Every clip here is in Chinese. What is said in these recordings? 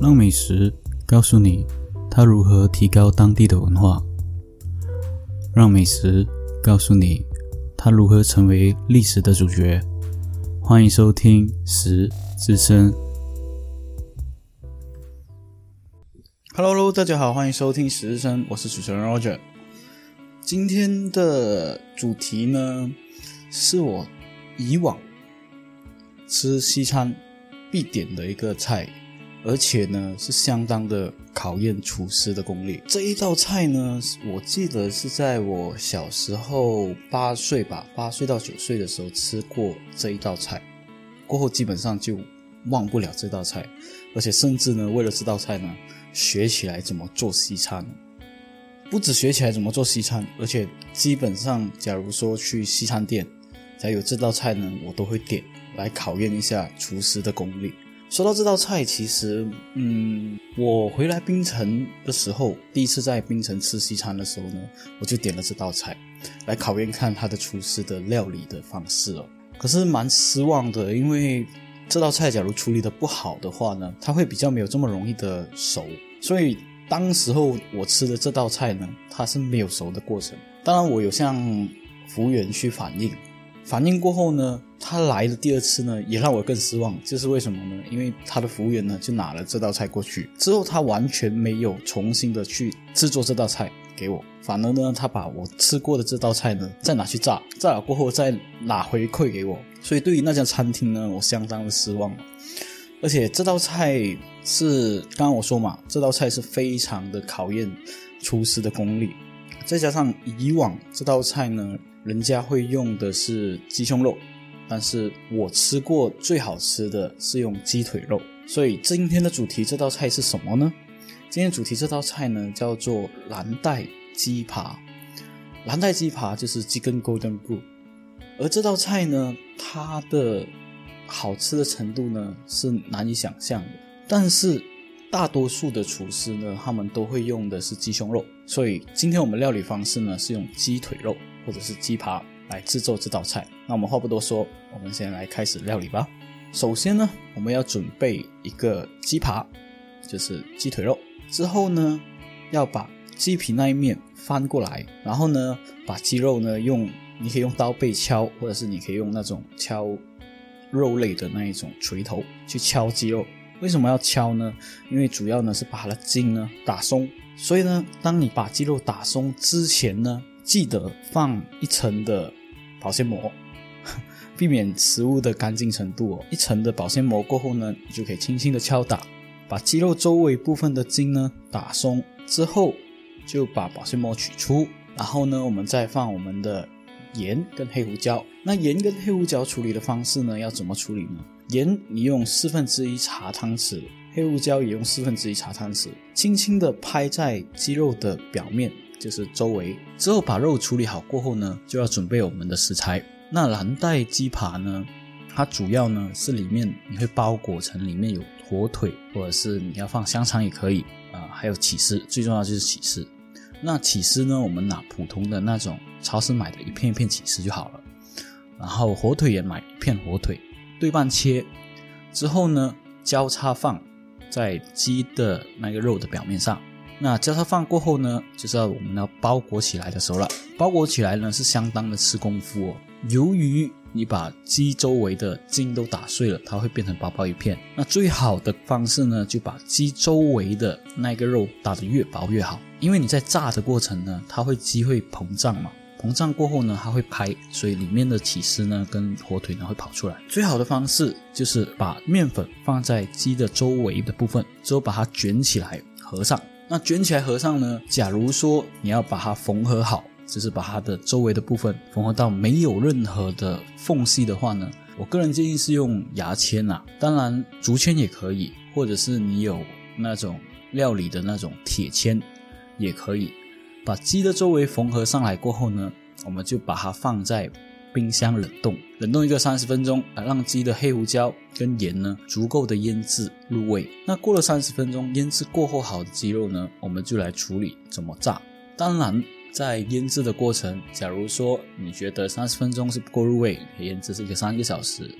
让美食告诉你它如何提高当地的文化，让美食告诉你它如何成为历史的主角。欢迎收听《食之声》。Hello，大家好，欢迎收听《食之声》，我是主持人 Roger。今天的主题呢，是我以往吃西餐必点的一个菜。而且呢，是相当的考验厨师的功力。这一道菜呢，我记得是在我小时候八岁吧，八岁到九岁的时候吃过这一道菜，过后基本上就忘不了这道菜，而且甚至呢，为了这道菜呢，学起来怎么做西餐。不止学起来怎么做西餐，而且基本上，假如说去西餐店，才有这道菜呢，我都会点来考验一下厨师的功力。说到这道菜，其实，嗯，我回来槟城的时候，第一次在槟城吃西餐的时候呢，我就点了这道菜，来考验看他的厨师的料理的方式哦。可是蛮失望的，因为这道菜假如处理的不好的话呢，它会比较没有这么容易的熟。所以当时候我吃的这道菜呢，它是没有熟的过程。当然，我有向服务员去反映。反应过后呢，他来的第二次呢，也让我更失望。这是为什么呢？因为他的服务员呢，就拿了这道菜过去之后，他完全没有重新的去制作这道菜给我，反而呢，他把我吃过的这道菜呢，再拿去炸，炸了过后再拿回馈给我。所以对于那家餐厅呢，我相当的失望。而且这道菜是刚刚我说嘛，这道菜是非常的考验厨师的功力，再加上以往这道菜呢。人家会用的是鸡胸肉，但是我吃过最好吃的是用鸡腿肉。所以今天的主题这道菜是什么呢？今天主题这道菜呢叫做蓝带鸡扒。蓝带鸡扒就是 Chicken Golden Blue，而这道菜呢，它的好吃的程度呢是难以想象的。但是大多数的厨师呢，他们都会用的是鸡胸肉，所以今天我们料理方式呢是用鸡腿肉。或者是鸡扒来制作这道菜。那我们话不多说，我们先来开始料理吧。首先呢，我们要准备一个鸡扒，就是鸡腿肉。之后呢，要把鸡皮那一面翻过来，然后呢，把鸡肉呢用，你可以用刀背敲，或者是你可以用那种敲肉类的那一种锤头去敲鸡肉。为什么要敲呢？因为主要呢是把它的筋呢打松。所以呢，当你把鸡肉打松之前呢。记得放一层的保鲜膜，避免食物的干净程度哦。一层的保鲜膜过后呢，你就可以轻轻的敲打，把鸡肉周围部分的筋呢打松之后，就把保鲜膜取出。然后呢，我们再放我们的盐跟黑胡椒。那盐跟黑胡椒处理的方式呢，要怎么处理呢？盐你用四分之一茶汤匙，黑胡椒也用四分之一茶汤匙，轻轻的拍在鸡肉的表面。就是周围之后把肉处理好过后呢，就要准备我们的食材。那蓝带鸡扒呢，它主要呢是里面你会包裹成里面有火腿，或者是你要放香肠也可以啊，还有起司，最重要就是起司。那起司呢，我们拿普通的那种超市买的一片一片起司就好了。然后火腿也买一片火腿，对半切之后呢，交叉放在鸡的那个肉的表面上。那交叉放过后呢，就是要我们要包裹起来的时候了。包裹起来呢是相当的吃功夫哦。由于你把鸡周围的筋都打碎了，它会变成薄薄一片。那最好的方式呢，就把鸡周围的那个肉打得越薄越好。因为你在炸的过程呢，它会鸡会膨胀嘛，膨胀过后呢，它会拍，所以里面的起司呢跟火腿呢会跑出来。最好的方式就是把面粉放在鸡的周围的部分，之后把它卷起来合上。那卷起来合上呢？假如说你要把它缝合好，就是把它的周围的部分缝合到没有任何的缝隙的话呢，我个人建议是用牙签啊，当然竹签也可以，或者是你有那种料理的那种铁签也可以。把鸡的周围缝合上来过后呢，我们就把它放在。冰箱冷冻，冷冻一个三十分钟啊，让鸡的黑胡椒跟盐呢足够的腌制入味。那过了三十分钟，腌制过后好的鸡肉呢，我们就来处理怎么炸。当然，在腌制的过程，假如说你觉得三十分钟是不够入味，可以腌制是一个三个小时，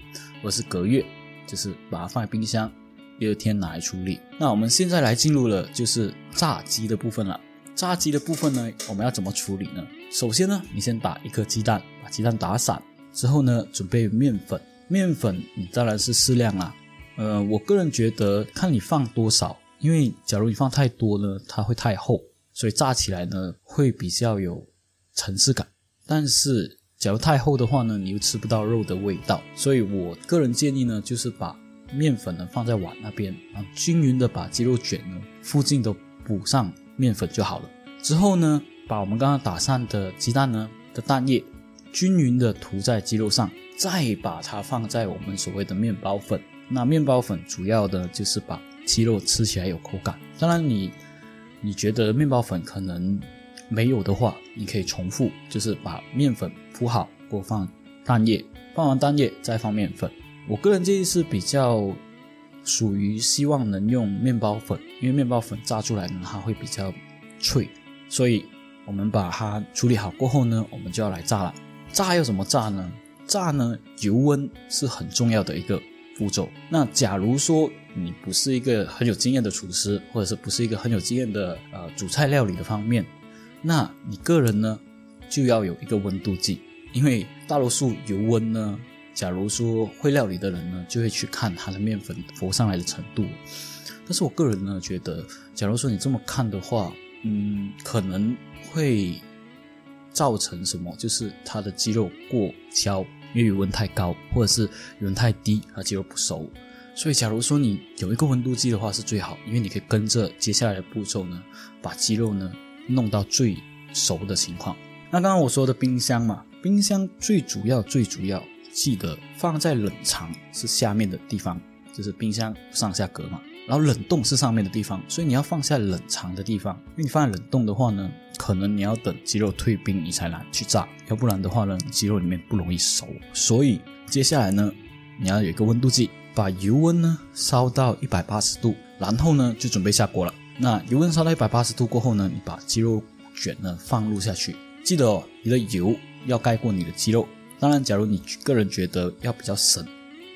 或是隔月，就是把它放在冰箱第二天拿来处理。那我们现在来进入了就是炸鸡的部分了。炸鸡的部分呢，我们要怎么处理呢？首先呢，你先打一颗鸡蛋，把鸡蛋打散之后呢，准备面粉。面粉你当然是适量啦。呃，我个人觉得看你放多少，因为假如你放太多呢，它会太厚，所以炸起来呢会比较有层次感。但是假如太厚的话呢，你又吃不到肉的味道。所以我个人建议呢，就是把面粉呢放在碗那边，然后均匀的把鸡肉卷呢附近都补上。面粉就好了。之后呢，把我们刚刚打散的鸡蛋呢的蛋液均匀的涂在鸡肉上，再把它放在我们所谓的面包粉。那面包粉主要的就是把鸡肉吃起来有口感。当然，你你觉得面包粉可能没有的话，你可以重复，就是把面粉铺好，过放蛋液，放完蛋液再放面粉。我个人建议是比较。属于希望能用面包粉，因为面包粉炸出来呢，它会比较脆，所以我们把它处理好过后呢，我们就要来炸了。炸要怎么炸呢？炸呢，油温是很重要的一个步骤。那假如说你不是一个很有经验的厨师，或者是不是一个很有经验的呃煮菜料理的方面，那你个人呢就要有一个温度计，因为大多数油温呢。假如说会料理的人呢，就会去看它的面粉浮上来的程度。但是我个人呢，觉得，假如说你这么看的话，嗯，可能会造成什么？就是它的鸡肉过焦，因为油温太高，或者是油温太低，它鸡肉不熟。所以，假如说你有一个温度计的话，是最好，因为你可以跟着接下来的步骤呢，把鸡肉呢弄到最熟的情况。那刚刚我说的冰箱嘛，冰箱最主要、最主要。记得放在冷藏是下面的地方，就是冰箱上下格嘛。然后冷冻是上面的地方，所以你要放在冷藏的地方。因为你放在冷冻的话呢，可能你要等鸡肉退冰你才拿去炸，要不然的话呢，鸡肉里面不容易熟。所以接下来呢，你要有一个温度计，把油温呢烧到一百八十度，然后呢就准备下锅了。那油温烧到一百八十度过后呢，你把鸡肉卷呢放入下去，记得哦，你的油要盖过你的鸡肉。当然，假如你个人觉得要比较省，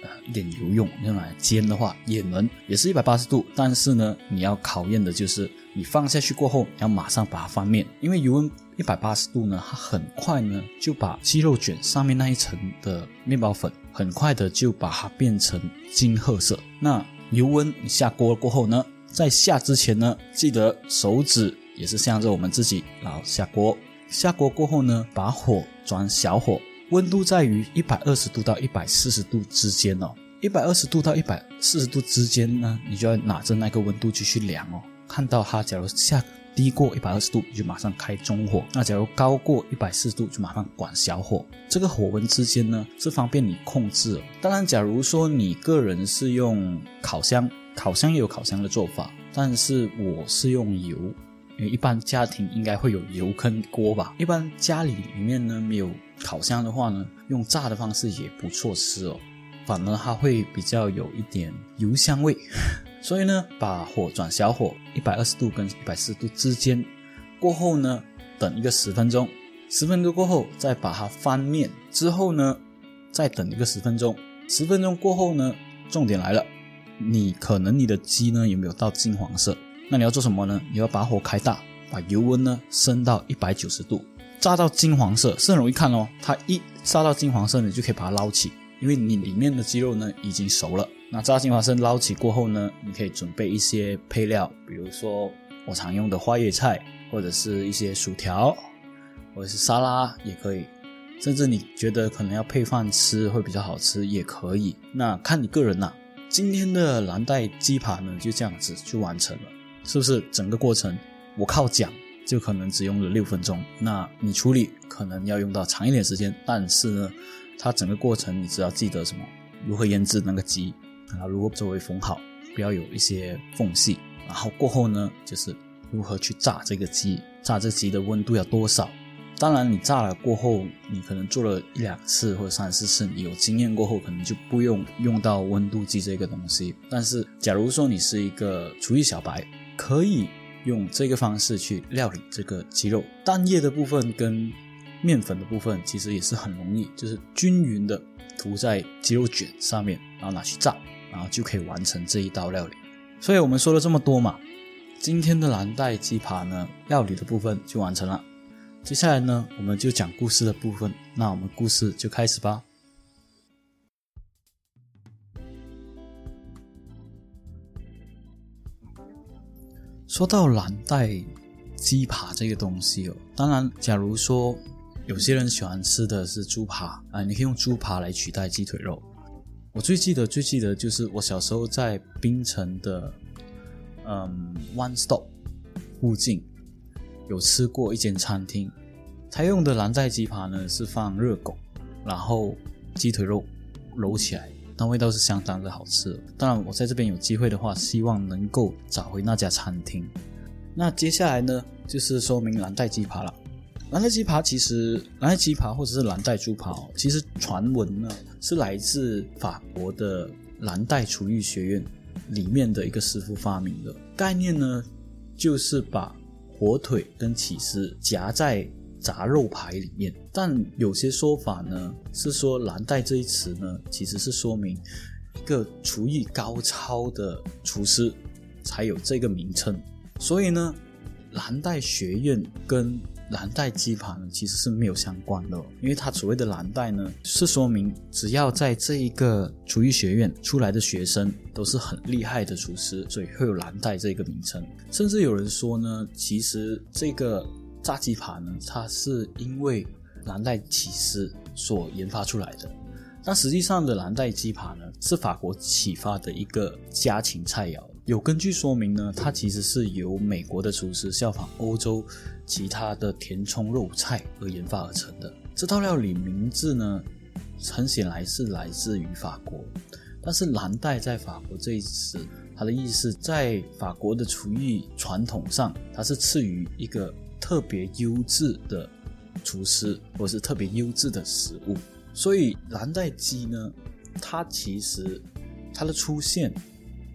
呃，一点油用用来煎的话，也能，也是一百八十度。但是呢，你要考验的就是你放下去过后，要马上把它翻面，因为油温一百八十度呢，它很快呢就把鸡肉卷上面那一层的面包粉，很快的就把它变成金褐色。那油温下锅过后呢，在下之前呢，记得手指也是向着我们自己，然后下锅。下锅过后呢，把火转小火。温度在于一百二十度到一百四十度之间哦，一百二十度到一百四十度之间呢，你就要拿着那个温度计去量哦。看到它，假如下低过一百二十度，你就马上开中火；那假如高过一百四十度，就马上管小火。这个火温之间呢，是方便你控制。当然，假如说你个人是用烤箱，烤箱也有烤箱的做法，但是我是用油。因为一般家庭应该会有油坑锅吧？一般家里里面呢没有烤箱的话呢，用炸的方式也不错吃哦。反而它会比较有一点油香味。所以呢，把火转小火，一百二十度跟一百四十度之间，过后呢，等一个十分钟。十分钟过后再把它翻面，之后呢，再等一个十分钟。十分钟过后呢，重点来了，你可能你的鸡呢有没有到金黄色？那你要做什么呢？你要把火开大，把油温呢升到一百九十度，炸到金黄色是很容易看哦。它一炸到金黄色，你就可以把它捞起，因为你里面的鸡肉呢已经熟了。那炸金黄色捞起过后呢，你可以准备一些配料，比如说我常用的花椰菜，或者是一些薯条，或者是沙拉也可以，甚至你觉得可能要配饭吃会比较好吃也可以。那看你个人呐。今天的蓝带鸡扒呢就这样子就完成了。是不是整个过程我靠讲就可能只用了六分钟？那你处理可能要用到长一点时间，但是呢，它整个过程你只要记得什么？如何腌制那个鸡，然后如何周围缝好，不要有一些缝隙。然后过后呢，就是如何去炸这个鸡，炸这鸡的温度要多少？当然，你炸了过后，你可能做了一两次或者三四次，你有经验过后，可能就不用用到温度计这个东西。但是，假如说你是一个厨艺小白，可以用这个方式去料理这个鸡肉蛋液的部分跟面粉的部分，其实也是很容易，就是均匀的涂在鸡肉卷上面，然后拿去炸。然后就可以完成这一道料理。所以我们说了这么多嘛，今天的蓝带鸡扒呢，料理的部分就完成了。接下来呢，我们就讲故事的部分。那我们故事就开始吧。说到蓝带鸡扒这个东西哦，当然，假如说有些人喜欢吃的是猪扒啊，你可以用猪扒来取代鸡腿肉。我最记得、最记得就是我小时候在槟城的嗯 One Stop 附近有吃过一间餐厅，他用的蓝带鸡扒呢是放热狗，然后鸡腿肉揉起来。那味道是相当的好吃。当然，我在这边有机会的话，希望能够找回那家餐厅。那接下来呢，就是说明蓝带鸡扒了。蓝带鸡扒其实，蓝带鸡扒或者是蓝带猪扒，哦其实传闻呢是来自法国的蓝带厨艺学院里面的一个师傅发明的。概念呢，就是把火腿跟起司夹在。杂肉排里面，但有些说法呢是说“蓝带”这一词呢，其实是说明一个厨艺高超的厨师才有这个名称。所以呢，蓝带学院跟蓝带鸡扒呢其实是没有相关的，因为它所谓的蓝带呢，是说明只要在这一个厨艺学院出来的学生都是很厉害的厨师，所以会有蓝带这个名称。甚至有人说呢，其实这个。炸鸡扒呢，它是因为蓝带起司所研发出来的，但实际上的蓝带鸡扒呢，是法国启发的一个家禽菜肴。有根据说明呢，它其实是由美国的厨师效仿欧洲其他的填充肉菜而研发而成的。这道料理名字呢，很显然是来自于法国，但是蓝带在法国这一词，它的意思在法国的厨艺传统上，它是赐予一个。特别优质的厨师，或是特别优质的食物，所以蓝带鸡呢，它其实它的出现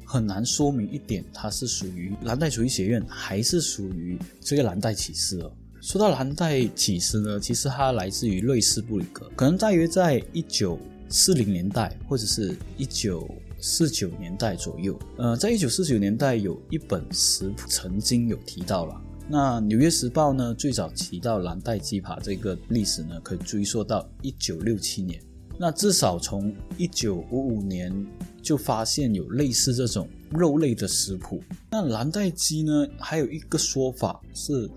很难说明一点，它是属于蓝带厨艺学院，还是属于这个蓝带起司哦。说到蓝带起司呢，其实它来自于瑞士布里格，可能大约在一九四零年代或者是一九四九年代左右。呃，在一九四九年代有一本食谱曾经有提到了。那《纽约时报》呢，最早提到蓝带鸡扒这个历史呢，可以追溯到一九六七年。那至少从一九五五年就发现有类似这种肉类的食谱。那蓝带鸡呢，还有一个说法是，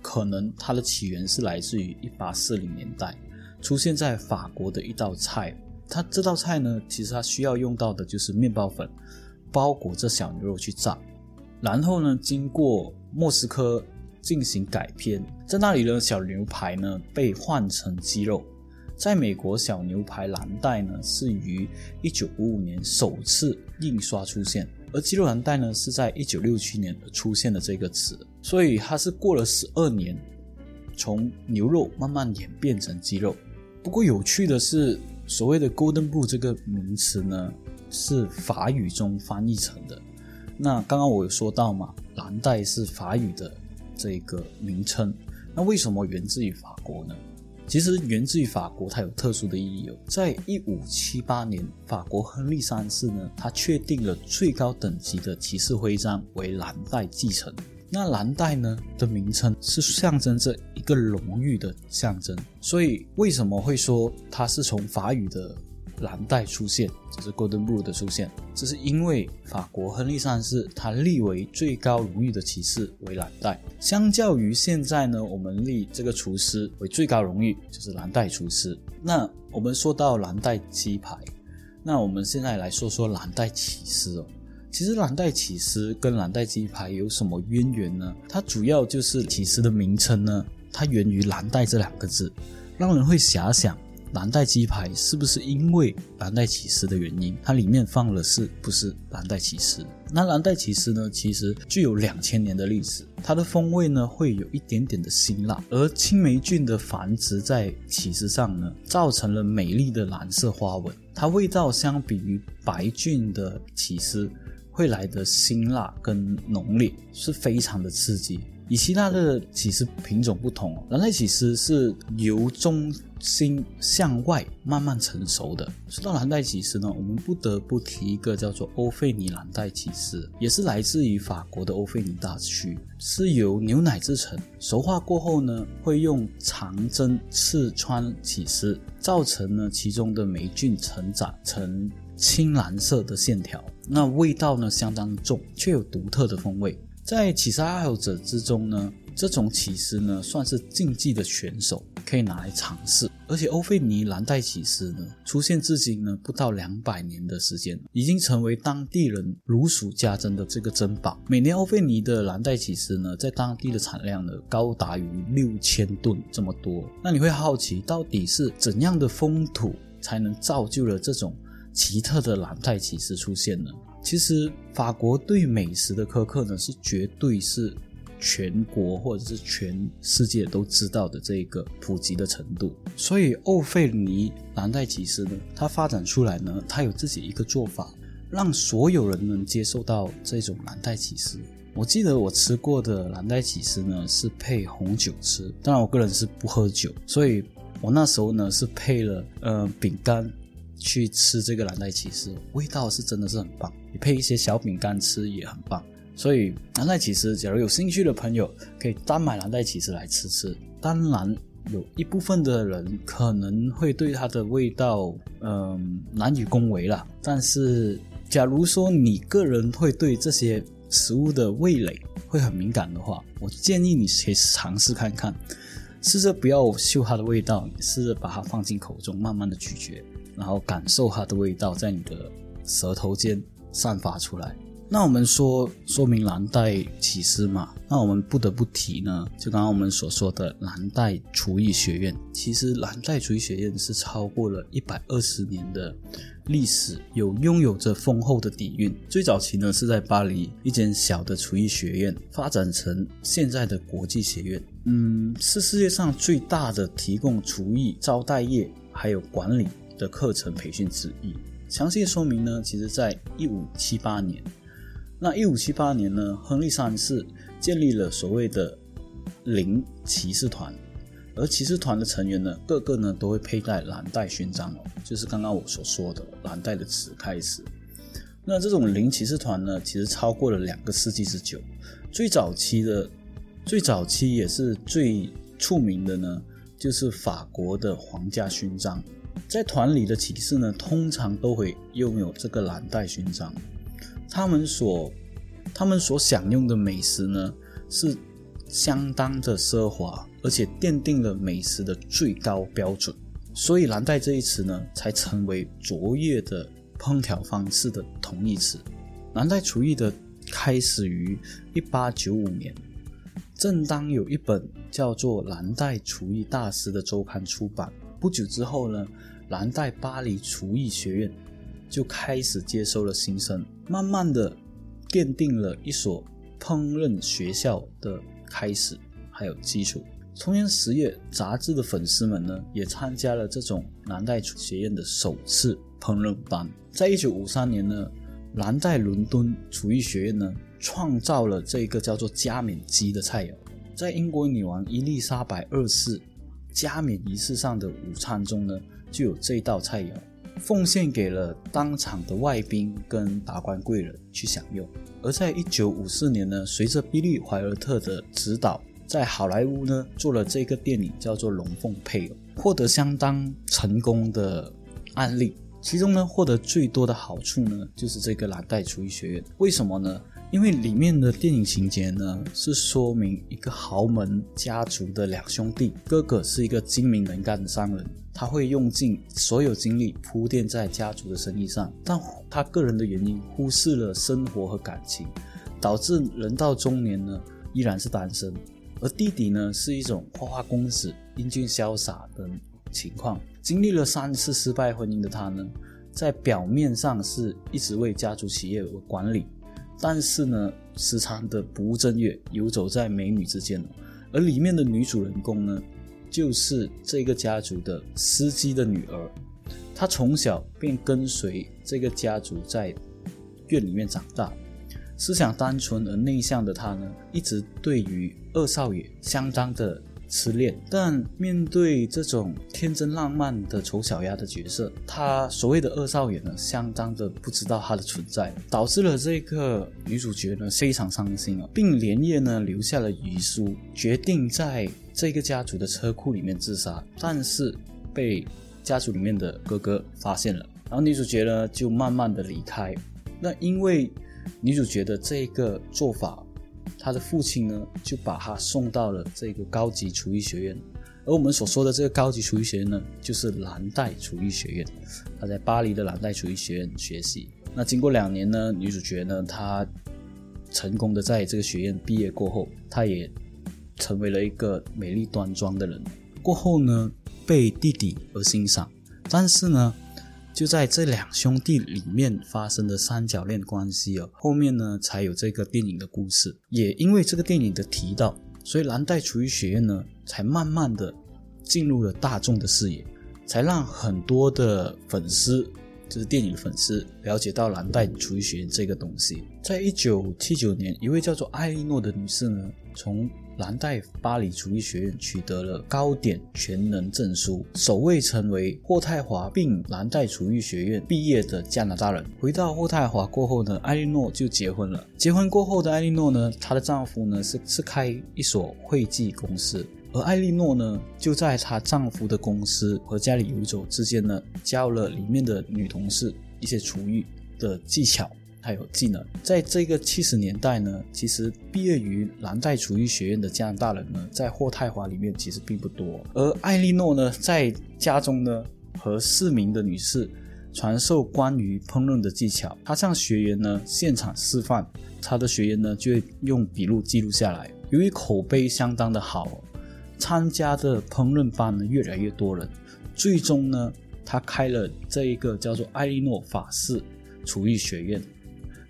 可能它的起源是来自于一八四零年代，出现在法国的一道菜。它这道菜呢，其实它需要用到的就是面包粉，包裹着小牛肉去炸。然后呢，经过莫斯科进行改编，在那里呢，小牛排呢被换成鸡肉。在美国，小牛排蓝带呢是于一九五五年首次印刷出现，而鸡肉蓝带呢是在一九六七年出现的这个词，所以它是过了十二年，从牛肉慢慢演变成鸡肉。不过有趣的是，所谓的 “golden blue” 这个名词呢，是法语中翻译成的。那刚刚我有说到嘛，蓝带是法语的这个名称，那为什么源自于法国呢？其实源自于法国，它有特殊的意义哦。在一五七八年，法国亨利三世呢，他确定了最高等级的骑士徽章为蓝带继承。那蓝带呢的名称是象征着一个荣誉的象征，所以为什么会说它是从法语的？蓝带出现，这是 Golden Blue 的出现，这是因为法国亨利三世他立为最高荣誉的骑士为蓝带，相较于现在呢，我们立这个厨师为最高荣誉，就是蓝带厨师。那我们说到蓝带鸡排，那我们现在来说说蓝带起司哦。其实蓝带起司跟蓝带鸡排有什么渊源呢？它主要就是起司的名称呢，它源于蓝带这两个字，让人会遐想。蓝带鸡排是不是因为蓝带起司的原因？它里面放了是不是蓝带起司？那蓝带起司呢？其实具有两千年的历史，它的风味呢会有一点点的辛辣，而青霉菌的繁殖在起司上呢，造成了美丽的蓝色花纹。它味道相比于白菌的起司会来的辛辣跟浓烈，是非常的刺激。以希腊的起司品种不同，蓝带起司是由中心向外慢慢成熟的。说到蓝带起司呢，我们不得不提一个叫做欧费尼蓝带起司，也是来自于法国的欧费尼大区，是由牛奶制成。熟化过后呢，会用长针刺穿起司，造成呢其中的霉菌成长成青蓝色的线条。那味道呢相当重，却有独特的风味。在起司爱好者之中呢，这种起司呢算是竞技的选手，可以拿来尝试。而且欧菲尼蓝带起司呢，出现至今呢不到两百年的时间，已经成为当地人如数家珍的这个珍宝。每年欧菲尼的蓝带起司呢，在当地的产量呢高达于六千吨这么多。那你会好奇，到底是怎样的风土才能造就了这种奇特的蓝带起司出现呢？其实法国对美食的苛刻呢，是绝对是全国或者是全世界都知道的这个普及的程度。所以欧费尼蓝带起司呢，它发展出来呢，它有自己一个做法，让所有人能接受到这种蓝带起司。我记得我吃过的蓝带起司呢，是配红酒吃。当然，我个人是不喝酒，所以我那时候呢是配了呃饼干去吃这个蓝带起司，味道是真的是很棒。你配一些小饼干吃也很棒，所以蓝带起司，假如有兴趣的朋友可以单买蓝带起司来吃吃。当然，有一部分的人可能会对它的味道，嗯，难以恭维了。但是，假如说你个人会对这些食物的味蕾会很敏感的话，我建议你可以尝试看看，试着不要嗅它的味道，试着把它放进口中，慢慢的咀嚼，然后感受它的味道在你的舌头间。散发出来。那我们说说明蓝带起司嘛，那我们不得不提呢，就刚刚我们所说的蓝带厨艺学院。其实蓝带厨艺学院是超过了一百二十年的历史，有拥有着丰厚的底蕴。最早期呢是在巴黎一间小的厨艺学院，发展成现在的国际学院。嗯，是世界上最大的提供厨艺、招待业还有管理的课程培训之一。详细说明呢，其实在一五七八年，那一五七八年呢，亨利三世建立了所谓的零骑士团，而骑士团的成员呢，个个呢都会佩戴蓝带勋章哦，就是刚刚我所说的蓝带的词开始。那这种零骑士团呢，其实超过了两个世纪之久，最早期的最早期也是最出名的呢，就是法国的皇家勋章。在团里的骑士呢，通常都会拥有这个蓝带勋章。他们所他们所享用的美食呢，是相当的奢华，而且奠定了美食的最高标准。所以，蓝带这一词呢，才成为卓越的烹调方式的同义词。蓝带厨艺的开始于一八九五年，正当有一本叫做《蓝带厨艺大师》的周刊出版。不久之后呢，蓝带巴黎厨艺学院就开始接收了新生，慢慢的奠定了一所烹饪学校的开始，还有基础。同年十月杂志的粉丝们呢，也参加了这种蓝带学院的首次烹饪班。在一九五三年呢，蓝带伦敦厨艺学院呢，创造了这个叫做加冕鸡的菜肴，在英国女王伊丽莎白二世。加冕仪式上的午餐中呢，就有这道菜肴，奉献给了当场的外宾跟达官贵人去享用。而在一九五四年呢，随着比利怀尔特的指导，在好莱坞呢做了这个电影叫做《龙凤配偶》，获得相当成功的案例。其中呢，获得最多的好处呢，就是这个蓝带厨艺学院。为什么呢？因为里面的电影情节呢，是说明一个豪门家族的两兄弟，哥哥是一个精明能干的商人，他会用尽所有精力铺垫在家族的生意上，但他个人的原因忽视了生活和感情，导致人到中年呢依然是单身。而弟弟呢是一种花花公子、英俊潇洒的情况，经历了三次失败婚姻的他呢，在表面上是一直为家族企业管理。但是呢，时常的不务正业，游走在美女之间而里面的女主人公呢，就是这个家族的司机的女儿。她从小便跟随这个家族在院里面长大，思想单纯而内向的他呢，一直对于二少爷相当的。痴恋，但面对这种天真浪漫的丑小鸭的角色，他所谓的二少爷呢，相当的不知道他的存在，导致了这个女主角呢非常伤心啊，并连夜呢留下了遗书，决定在这个家族的车库里面自杀，但是被家族里面的哥哥发现了，然后女主角呢就慢慢的离开，那因为女主角的这个做法。他的父亲呢，就把他送到了这个高级厨艺学院，而我们所说的这个高级厨艺学院呢，就是蓝带厨艺学院。他在巴黎的蓝带厨艺学院学习。那经过两年呢，女主角呢，她成功的在这个学院毕业过后，她也成为了一个美丽端庄的人。过后呢，被弟弟而欣赏，但是呢。就在这两兄弟里面发生的三角恋关系哦，后面呢才有这个电影的故事。也因为这个电影的提到，所以蓝带厨艺学院呢才慢慢的进入了大众的视野，才让很多的粉丝，就是电影的粉丝了解到蓝带厨艺学院这个东西。在一九七九年，一位叫做艾莉诺的女士呢，从蓝带巴黎厨艺学院取得了高点全能证书，首位成为霍泰华并蓝带厨艺学院毕业的加拿大人。回到霍泰华过后呢，艾莉诺就结婚了。结婚过后的艾莉诺呢，她的丈夫呢是是开一所会计公司，而艾莉诺呢就在她丈夫的公司和家里游走之间呢，教了里面的女同事一些厨艺的技巧。还有技能，在这个七十年代呢，其实毕业于蓝带厨艺学院的加拿大人呢，在霍泰华里面其实并不多。而艾莉诺呢，在家中呢，和四名的女士传授关于烹饪的技巧。她向学员呢现场示范，她的学员呢就用笔录记录下来。由于口碑相当的好，参加的烹饪班呢越来越多人，最终呢，他开了这一个叫做艾莉诺法式厨艺学院。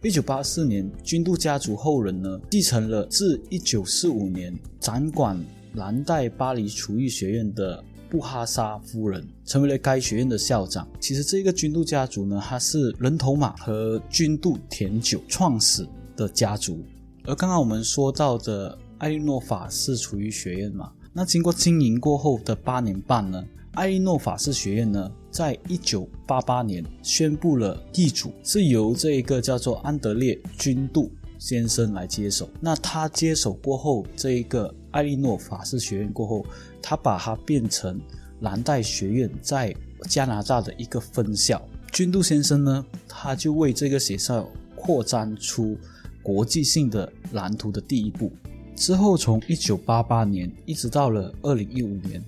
一九八四年，君度家族后人呢继承了自一九四五年掌管蓝带巴黎厨艺学院的布哈沙夫人，成为了该学院的校长。其实这个君度家族呢，它是人头马和君度甜酒创始的家族。而刚刚我们说到的艾莉诺法式厨艺学院嘛，那经过经营过后的八年半呢？艾莉诺法式学院呢，在一九八八年宣布了易主，是由这一个叫做安德烈君度先生来接手。那他接手过后，这一个艾利诺法式学院过后，他把它变成蓝带学院在加拿大的一个分校。君度先生呢，他就为这个学校扩张出国际性的蓝图的第一步。之后，从一九八八年一直到了二零一五年。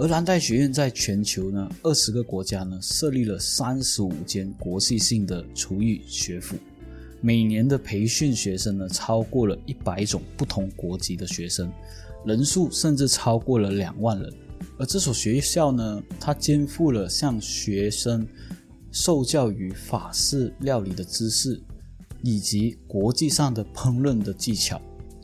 而蓝带学院在全球呢二十个国家呢设立了三十五间国际性的厨艺学府，每年的培训学生呢超过了一百种不同国籍的学生，人数甚至超过了两万人。而这所学校呢，它肩负了向学生受教于法式料理的知识，以及国际上的烹饪的技巧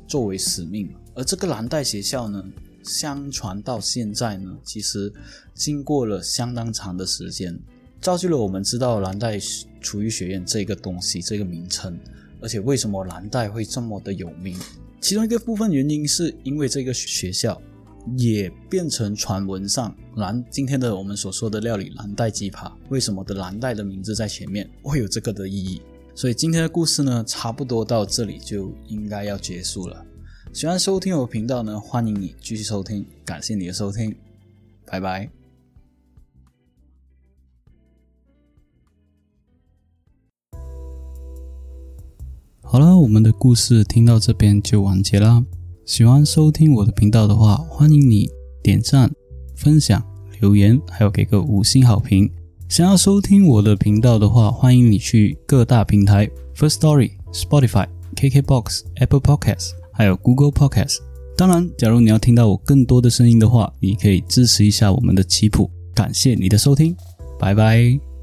作为使命。而这个蓝带学校呢？相传到现在呢，其实经过了相当长的时间，造就了我们知道蓝带厨艺学院这个东西这个名称。而且为什么蓝带会这么的有名？其中一个部分原因是因为这个学校也变成传闻上蓝今天的我们所说的料理蓝带鸡扒，为什么的蓝带的名字在前面会有这个的意义？所以今天的故事呢，差不多到这里就应该要结束了。喜欢收听我频道呢，欢迎你继续收听，感谢你的收听，拜拜。好了，我们的故事听到这边就完结啦。喜欢收听我的频道的话，欢迎你点赞、分享、留言，还有给个五星好评。想要收听我的频道的话，欢迎你去各大平台：First Story、Spotify、KKBox、Apple Podcasts。还有 Google Podcast。当然，假如你要听到我更多的声音的话，你可以支持一下我们的棋谱。感谢你的收听，拜拜。